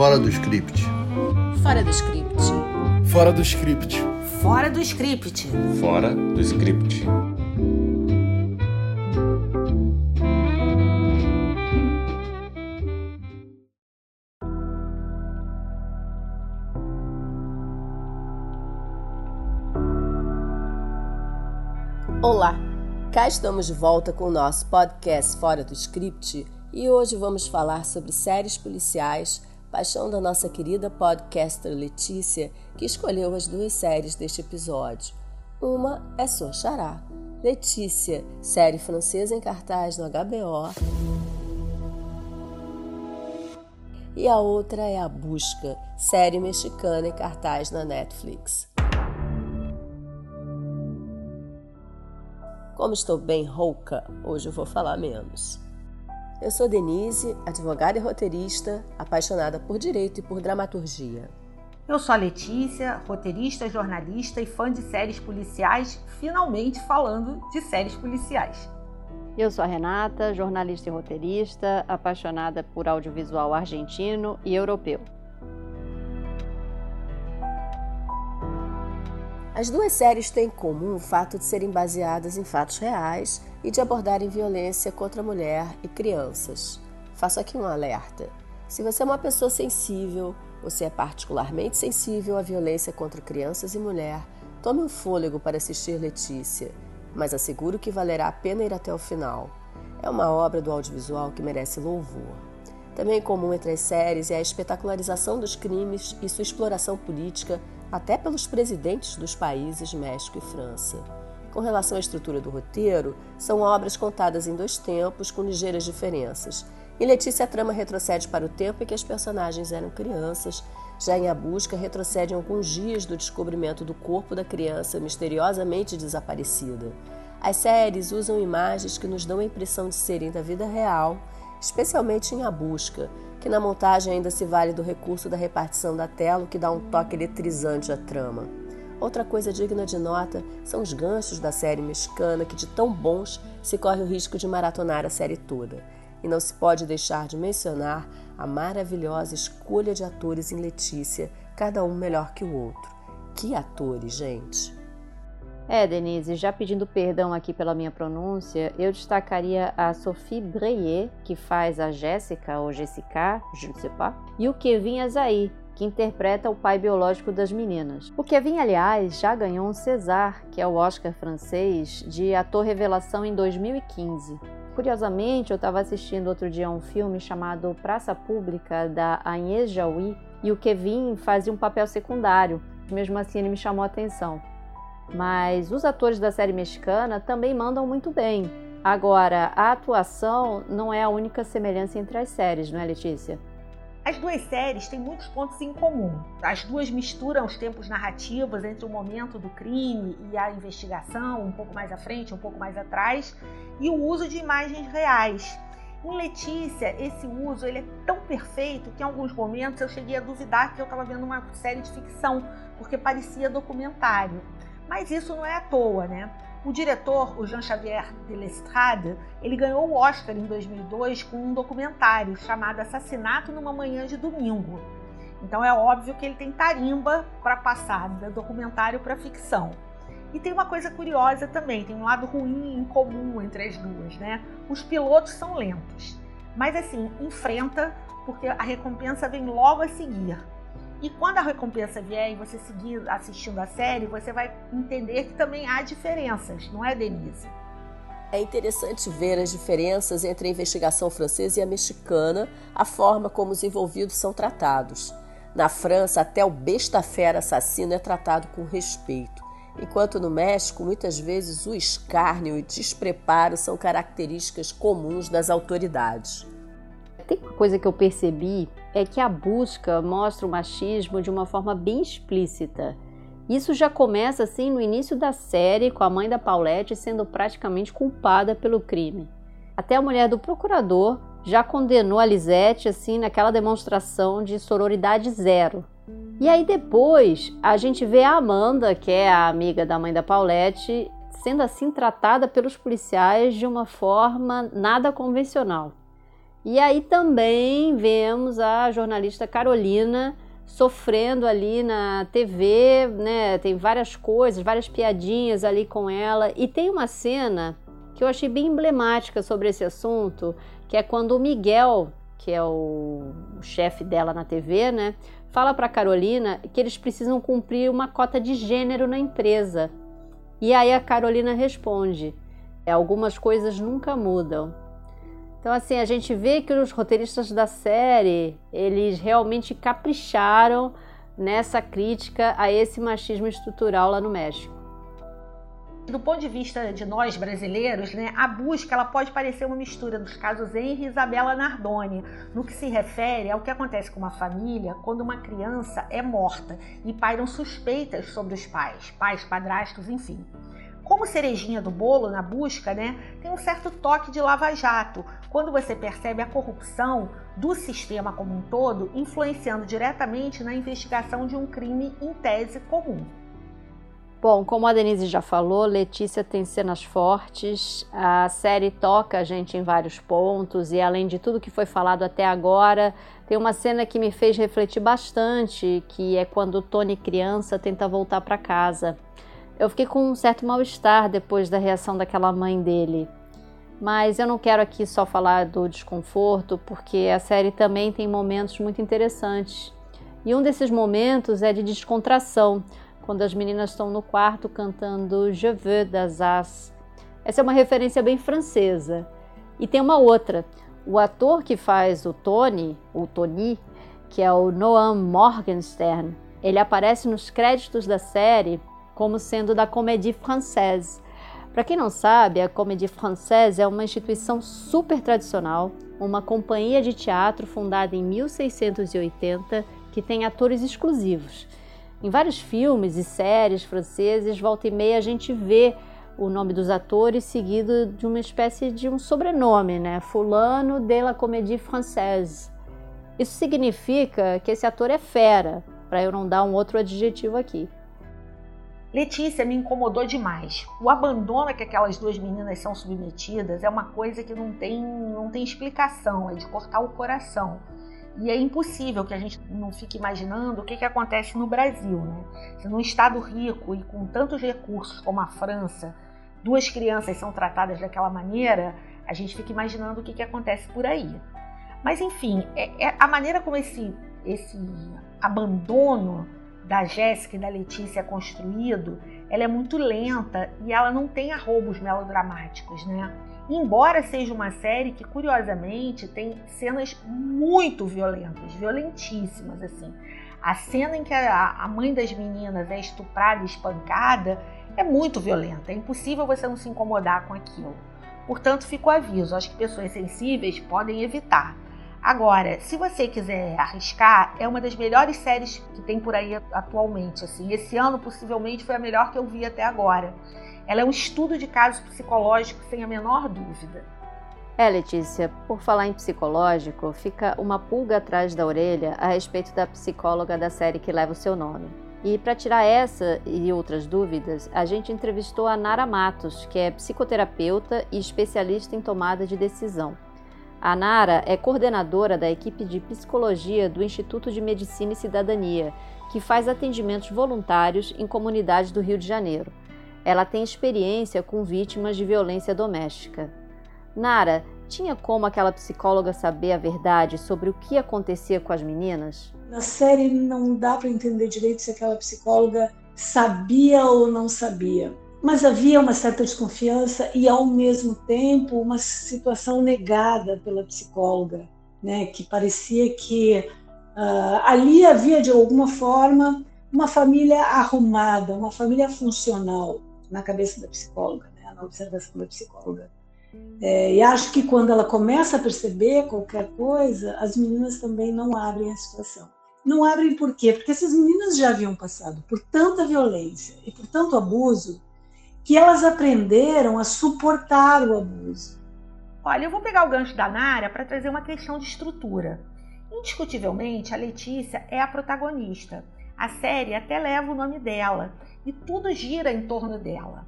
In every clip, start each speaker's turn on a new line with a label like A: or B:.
A: Fora do script.
B: Fora do script.
C: Fora do script.
B: Fora do script.
D: Fora do script.
E: Olá, cá estamos de volta com o nosso podcast Fora do Script e hoje vamos falar sobre séries policiais, paixão da nossa querida podcaster Letícia, que escolheu as duas séries deste episódio. Uma é Sua Xará, Letícia, série francesa em cartaz no HBO. E a outra é A Busca, série mexicana em cartaz na Netflix. Como estou bem rouca, hoje eu vou falar menos. Eu sou Denise, advogada e roteirista, apaixonada por direito e por dramaturgia.
F: Eu sou a Letícia, roteirista, jornalista e fã de séries policiais, finalmente falando de séries policiais.
G: Eu sou a Renata, jornalista e roteirista, apaixonada por audiovisual argentino e europeu.
E: As duas séries têm em comum o fato de serem baseadas em fatos reais e de abordarem violência contra a mulher e crianças. Faço aqui um alerta. Se você é uma pessoa sensível, você é particularmente sensível à violência contra crianças e mulher, tome um fôlego para assistir Letícia, mas asseguro que valerá a pena ir até o final. É uma obra do audiovisual que merece louvor. Também comum entre as séries é a espetacularização dos crimes e sua exploração política até pelos presidentes dos países México e França. Com relação à estrutura do roteiro, são obras contadas em dois tempos com ligeiras diferenças. Em Letícia, a trama retrocede para o tempo em que as personagens eram crianças. Já em A Busca, retrocede alguns dias do descobrimento do corpo da criança misteriosamente desaparecida. As séries usam imagens que nos dão a impressão de serem da vida real, especialmente em A Busca, que na montagem ainda se vale do recurso da repartição da tela, o que dá um toque eletrizante à trama. Outra coisa digna de nota são os ganchos da série mexicana, que de tão bons se corre o risco de maratonar a série toda. E não se pode deixar de mencionar a maravilhosa escolha de atores em Letícia, cada um melhor que o outro. Que atores, gente!
G: É, Denise, já pedindo perdão aqui pela minha pronúncia, eu destacaria a Sophie Breyer, que faz a Jéssica ou Jessica, je ne sais pas, e o Kevin Azaí, que interpreta o pai biológico das meninas. O Kevin, aliás, já ganhou um César, que é o Oscar francês, de ator revelação em 2015. Curiosamente, eu estava assistindo outro dia um filme chamado Praça Pública, da Agnès Jaoui, e o Kevin fazia um papel secundário. Mesmo assim, ele me chamou a atenção mas os atores da série mexicana também mandam muito bem. Agora, a atuação não é a única semelhança entre as séries, não é, Letícia?
F: As duas séries têm muitos pontos em comum. As duas misturam os tempos narrativos entre o momento do crime e a investigação, um pouco mais à frente, um pouco mais atrás, e o uso de imagens reais. Em Letícia, esse uso ele é tão perfeito que em alguns momentos eu cheguei a duvidar que eu estava vendo uma série de ficção, porque parecia documentário. Mas isso não é à toa, né? O diretor, o Jean-Xavier de Lestrade, ele ganhou o Oscar em 2002 com um documentário chamado Assassinato numa Manhã de Domingo. Então é óbvio que ele tem tarimba para passar do documentário para ficção. E tem uma coisa curiosa também, tem um lado ruim em comum entre as duas, né? Os pilotos são lentos, mas assim, enfrenta porque a recompensa vem logo a seguir. E quando a recompensa vier e você seguir assistindo a série, você vai entender que também há diferenças, não é, Denise?
E: É interessante ver as diferenças entre a investigação francesa e a mexicana, a forma como os envolvidos são tratados. Na França, até o besta-fera assassino é tratado com respeito, enquanto no México, muitas vezes o escárnio e despreparo são características comuns das autoridades.
G: Tem uma coisa que eu percebi é que a busca mostra o machismo de uma forma bem explícita. Isso já começa assim no início da série, com a mãe da Paulette sendo praticamente culpada pelo crime. Até a mulher do procurador já condenou a Lisette assim naquela demonstração de sororidade zero. E aí depois a gente vê a Amanda, que é a amiga da mãe da Paulette, sendo assim tratada pelos policiais de uma forma nada convencional. E aí também vemos a jornalista Carolina sofrendo ali na TV, né? Tem várias coisas, várias piadinhas ali com ela. E tem uma cena que eu achei bem emblemática sobre esse assunto, que é quando o Miguel, que é o, o chefe dela na TV, né? Fala para Carolina que eles precisam cumprir uma cota de gênero na empresa. E aí a Carolina responde: é, algumas coisas nunca mudam. Então, assim, a gente vê que os roteiristas da série, eles realmente capricharam nessa crítica a esse machismo estrutural lá no México.
F: Do ponto de vista de nós brasileiros, né, a busca ela pode parecer uma mistura dos casos Henry e Isabela Nardoni, no que se refere ao que acontece com uma família quando uma criança é morta e pairam suspeitas sobre os pais, pais, padrastos, enfim como cerejinha do bolo na busca, né, tem um certo toque de lava-jato, quando você percebe a corrupção do sistema como um todo influenciando diretamente na investigação de um crime em tese comum.
G: Bom, como a Denise já falou, Letícia tem cenas fortes, a série toca a gente em vários pontos e além de tudo que foi falado até agora, tem uma cena que me fez refletir bastante, que é quando Tony criança tenta voltar para casa. Eu fiquei com um certo mal-estar depois da reação daquela mãe dele. Mas eu não quero aqui só falar do desconforto, porque a série também tem momentos muito interessantes. E um desses momentos é de descontração, quando as meninas estão no quarto cantando Je veux das As. Essa é uma referência bem francesa. E tem uma outra. O ator que faz o Tony, o Tony, que é o Noam Morgenstern, ele aparece nos créditos da série como sendo da Comédie Française. Para quem não sabe, a Comédie Française é uma instituição super tradicional, uma companhia de teatro fundada em 1680 que tem atores exclusivos. Em vários filmes e séries franceses, volta e meia a gente vê o nome dos atores seguido de uma espécie de um sobrenome, né? Fulano de la Comédie Française. Isso significa que esse ator é fera, para eu não dar um outro adjetivo aqui.
F: Letícia me incomodou demais. O abandono que aquelas duas meninas são submetidas é uma coisa que não tem, não tem explicação, é de cortar o coração. E é impossível que a gente não fique imaginando o que, que acontece no Brasil. Né? Se num estado rico e com tantos recursos como a França, duas crianças são tratadas daquela maneira, a gente fica imaginando o que, que acontece por aí. Mas enfim, é, é a maneira como esse, esse abandono da Jéssica e da Letícia construído, ela é muito lenta e ela não tem arrobos melodramáticos, né? Embora seja uma série que, curiosamente, tem cenas muito violentas, violentíssimas, assim. A cena em que a, mãe das meninas é estuprada e espancada é muito violenta. É impossível você não se incomodar com aquilo. Portanto, fica o aviso. Acho que pessoas sensíveis podem evitar. Agora, se você quiser arriscar, é uma das melhores séries que tem por aí atualmente. Assim, esse ano possivelmente foi a melhor que eu vi até agora. Ela é um estudo de casos psicológicos sem a menor dúvida.
G: É, Letícia, por falar em psicológico, fica uma pulga atrás da orelha a respeito da psicóloga da série que leva o seu nome. E para tirar essa e outras dúvidas, a gente entrevistou a Nara Matos, que é psicoterapeuta e especialista em tomada de decisão. A Nara é coordenadora da equipe de psicologia do Instituto de Medicina e Cidadania, que faz atendimentos voluntários em comunidades do Rio de Janeiro. Ela tem experiência com vítimas de violência doméstica. Nara, tinha como aquela psicóloga saber a verdade sobre o que acontecia com as meninas?
A: Na série não dá para entender direito se aquela psicóloga sabia ou não sabia mas havia uma certa desconfiança e, ao mesmo tempo, uma situação negada pela psicóloga, né? que parecia que uh, ali havia, de alguma forma, uma família arrumada, uma família funcional na cabeça da psicóloga, né? na observação da psicóloga. É, e acho que quando ela começa a perceber qualquer coisa, as meninas também não abrem a situação. Não abrem por quê? Porque essas meninas já haviam passado por tanta violência e por tanto abuso que elas aprenderam a suportar o abuso.
F: Olha, eu vou pegar o gancho da Nara para trazer uma questão de estrutura. Indiscutivelmente, a Letícia é a protagonista. A série até leva o nome dela e tudo gira em torno dela.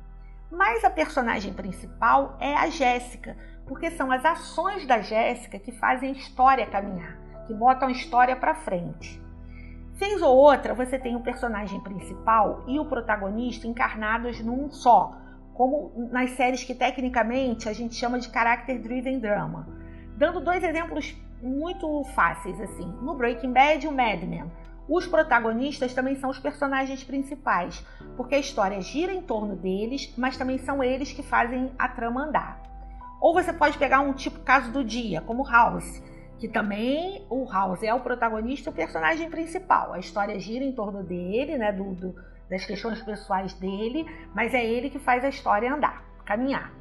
F: Mas a personagem principal é a Jéssica, porque são as ações da Jéssica que fazem a história caminhar, que botam a história para frente. Vez ou outra, você tem o personagem principal e o protagonista encarnados num só, como nas séries que tecnicamente a gente chama de character driven drama. Dando dois exemplos muito fáceis assim. No Breaking Bad e o Mad Men, os protagonistas também são os personagens principais, porque a história gira em torno deles, mas também são eles que fazem a trama andar. Ou você pode pegar um tipo caso do dia, como House, que também o House é o protagonista o personagem principal. A história gira em torno dele, né, do, do, das questões pessoais dele, mas é ele que faz a história andar, caminhar.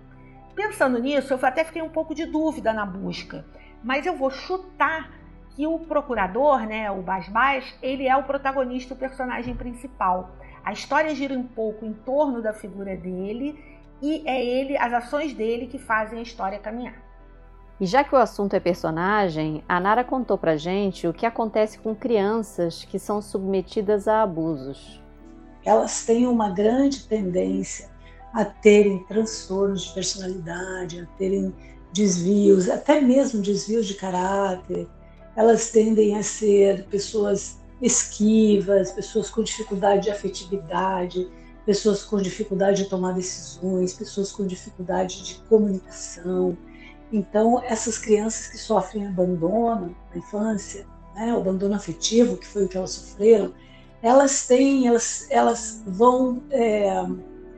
F: Pensando nisso, eu até fiquei um pouco de dúvida na busca, mas eu vou chutar que o procurador, né, o Basbás, ele é o protagonista, o personagem principal. A história gira um pouco em torno da figura dele e é ele, as ações dele que fazem a história caminhar.
G: E já que o assunto é personagem, a Nara contou pra gente o que acontece com crianças que são submetidas a abusos.
A: Elas têm uma grande tendência a terem transtornos de personalidade, a terem desvios, até mesmo desvios de caráter. Elas tendem a ser pessoas esquivas, pessoas com dificuldade de afetividade, pessoas com dificuldade de tomar decisões, pessoas com dificuldade de comunicação então, essas crianças que sofrem abandono na infância, né, o abandono afetivo, que foi o que elas sofreram, elas têm, elas, elas vão é,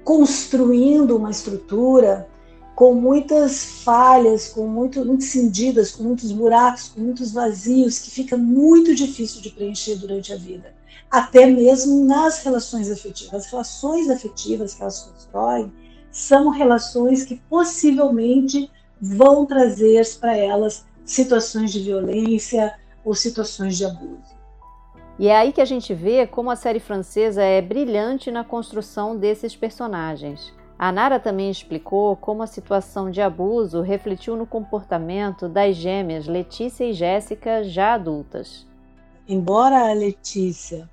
A: construindo uma estrutura com muitas falhas, com muito incendidas, com muitos buracos, com muitos vazios, que fica muito difícil de preencher durante a vida. Até mesmo nas relações afetivas. As relações afetivas que elas constroem são relações que possivelmente vão trazer para elas situações de violência ou situações de abuso.
G: E é aí que a gente vê como a série francesa é brilhante na construção desses personagens. A Nara também explicou como a situação de abuso refletiu no comportamento das gêmeas Letícia e Jéssica já adultas.
A: Embora a Letícia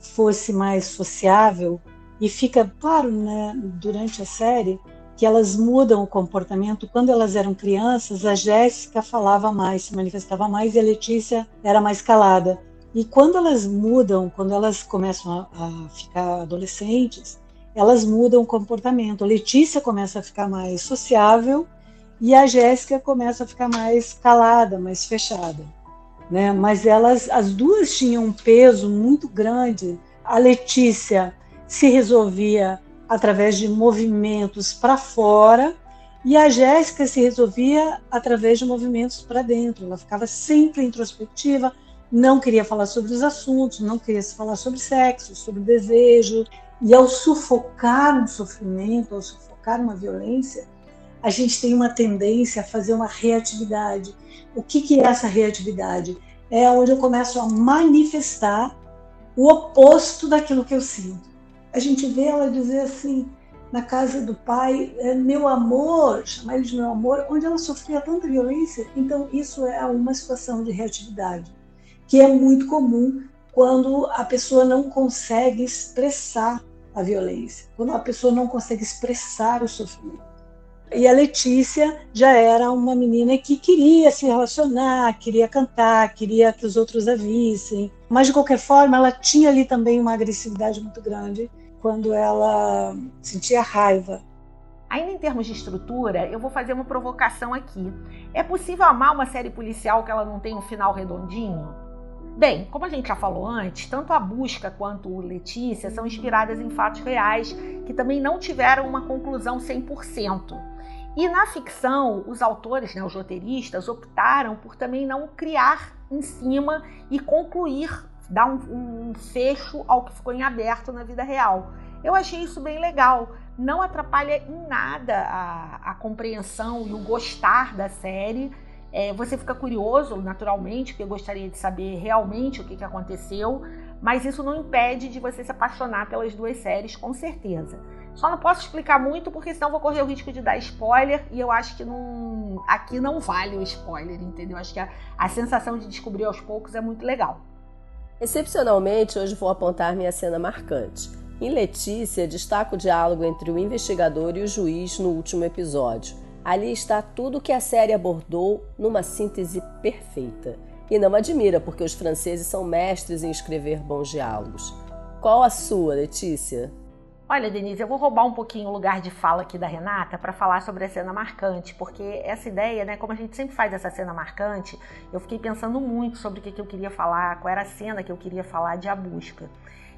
A: fosse mais sociável, e fica claro né, durante a série que elas mudam o comportamento. Quando elas eram crianças, a Jéssica falava mais, se manifestava mais e a Letícia era mais calada. E quando elas mudam, quando elas começam a, a ficar adolescentes, elas mudam o comportamento. A Letícia começa a ficar mais sociável e a Jéssica começa a ficar mais calada, mais fechada. Né? Mas elas, as duas tinham um peso muito grande. A Letícia se resolvia através de movimentos para fora e a Jéssica se resolvia através de movimentos para dentro. Ela ficava sempre introspectiva, não queria falar sobre os assuntos, não queria falar sobre sexo, sobre desejo. E ao sufocar um sofrimento, ao sufocar uma violência, a gente tem uma tendência a fazer uma reatividade. O que, que é essa reatividade? É onde eu começo a manifestar o oposto daquilo que eu sinto a gente vê ela dizer assim, na casa do pai, é, meu amor, chamar ele de meu amor, onde ela sofria tanta violência. Então, isso é uma situação de reatividade, que é muito comum quando a pessoa não consegue expressar a violência, quando a pessoa não consegue expressar o sofrimento. E a Letícia já era uma menina que queria se relacionar, queria cantar, queria que os outros a vissem. Mas, de qualquer forma, ela tinha ali também uma agressividade muito grande quando ela sentia raiva.
F: Ainda em termos de estrutura, eu vou fazer uma provocação aqui. É possível amar uma série policial que ela não tem um final redondinho? Bem, como a gente já falou antes, tanto a Busca quanto Letícia são inspiradas em fatos reais que também não tiveram uma conclusão 100%. E na ficção, os autores, né, os roteiristas, optaram por também não criar em cima e concluir dar um, um fecho ao que ficou em aberto na vida real. Eu achei isso bem legal. Não atrapalha em nada a, a compreensão e o gostar da série. É, você fica curioso, naturalmente, porque gostaria de saber realmente o que, que aconteceu, mas isso não impede de você se apaixonar pelas duas séries, com certeza. Só não posso explicar muito, porque senão vou correr o risco de dar spoiler, e eu acho que não, aqui não vale o spoiler, entendeu? Acho que a, a sensação de descobrir aos poucos é muito legal.
E: Excepcionalmente, hoje vou apontar minha cena marcante. Em Letícia, destaco o diálogo entre o investigador e o juiz no último episódio. Ali está tudo o que a série abordou numa síntese perfeita. E não admira, porque os franceses são mestres em escrever bons diálogos. Qual a sua, Letícia?
F: Olha, Denise, eu vou roubar um pouquinho o lugar de fala aqui da Renata para falar sobre a cena marcante, porque essa ideia, né, como a gente sempre faz essa cena marcante, eu fiquei pensando muito sobre o que, eu queria falar, qual era a cena que eu queria falar de A Busca.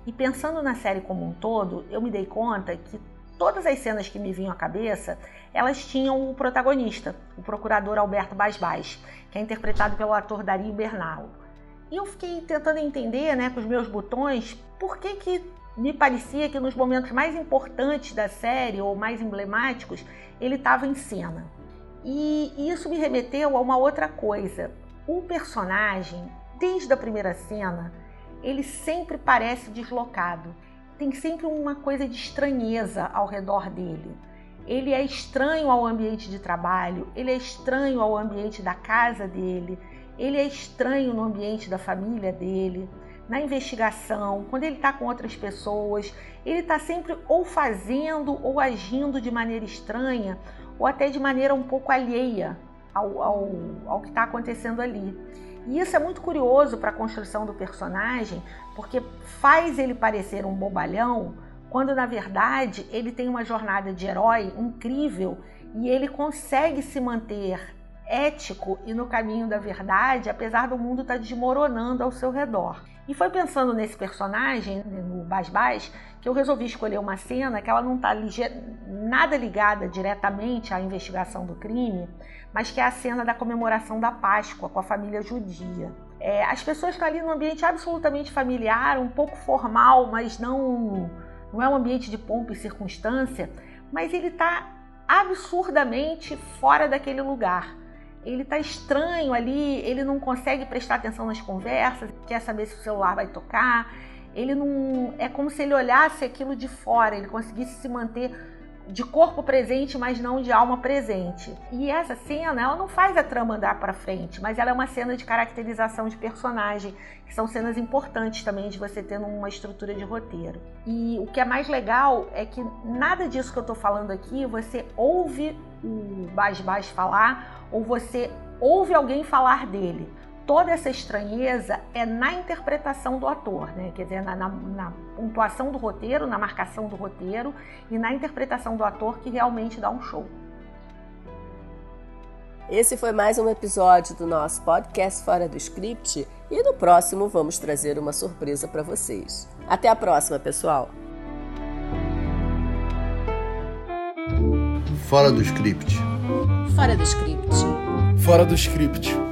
F: E pensando na série como um todo, eu me dei conta que todas as cenas que me vinham à cabeça, elas tinham o protagonista, o procurador Alberto Basbás, que é interpretado pelo ator Dario Bernal. E eu fiquei tentando entender, né, com os meus botões, por que que me parecia que nos momentos mais importantes da série ou mais emblemáticos ele estava em cena. E isso me remeteu a uma outra coisa. O personagem, desde a primeira cena, ele sempre parece deslocado. Tem sempre uma coisa de estranheza ao redor dele. Ele é estranho ao ambiente de trabalho, ele é estranho ao ambiente da casa dele, ele é estranho no ambiente da família dele na investigação, quando ele está com outras pessoas, ele está sempre ou fazendo ou agindo de maneira estranha ou até de maneira um pouco alheia ao, ao, ao que está acontecendo ali. E isso é muito curioso para a construção do personagem, porque faz ele parecer um bobalhão, quando na verdade ele tem uma jornada de herói incrível e ele consegue se manter ético e no caminho da verdade, apesar do mundo estar tá desmoronando ao seu redor. E foi pensando nesse personagem, no Basbás, que eu resolvi escolher uma cena que ela não está nada ligada diretamente à investigação do crime, mas que é a cena da comemoração da Páscoa com a família judia. É, as pessoas estão ali num ambiente absolutamente familiar, um pouco formal, mas não, não é um ambiente de pompa e circunstância, mas ele está absurdamente fora daquele lugar ele tá estranho ali, ele não consegue prestar atenção nas conversas, quer saber se o celular vai tocar. Ele não é como se ele olhasse aquilo de fora, ele conseguisse se manter de corpo presente, mas não de alma presente. E essa cena, ela não faz a trama andar para frente, mas ela é uma cena de caracterização de personagem, que são cenas importantes também de você ter numa estrutura de roteiro. E o que é mais legal é que nada disso que eu estou falando aqui você ouve o Bas Bas falar ou você ouve alguém falar dele toda essa estranheza é na interpretação do ator, né? quer dizer, na, na, na, pontuação do roteiro, na marcação do roteiro e na interpretação do ator que realmente dá um show.
E: Esse foi mais um episódio do nosso podcast Fora do Script e no próximo vamos trazer uma surpresa para vocês. Até a próxima, pessoal!
C: Fora do Script.
B: Fora do Script.
C: Fora do Script.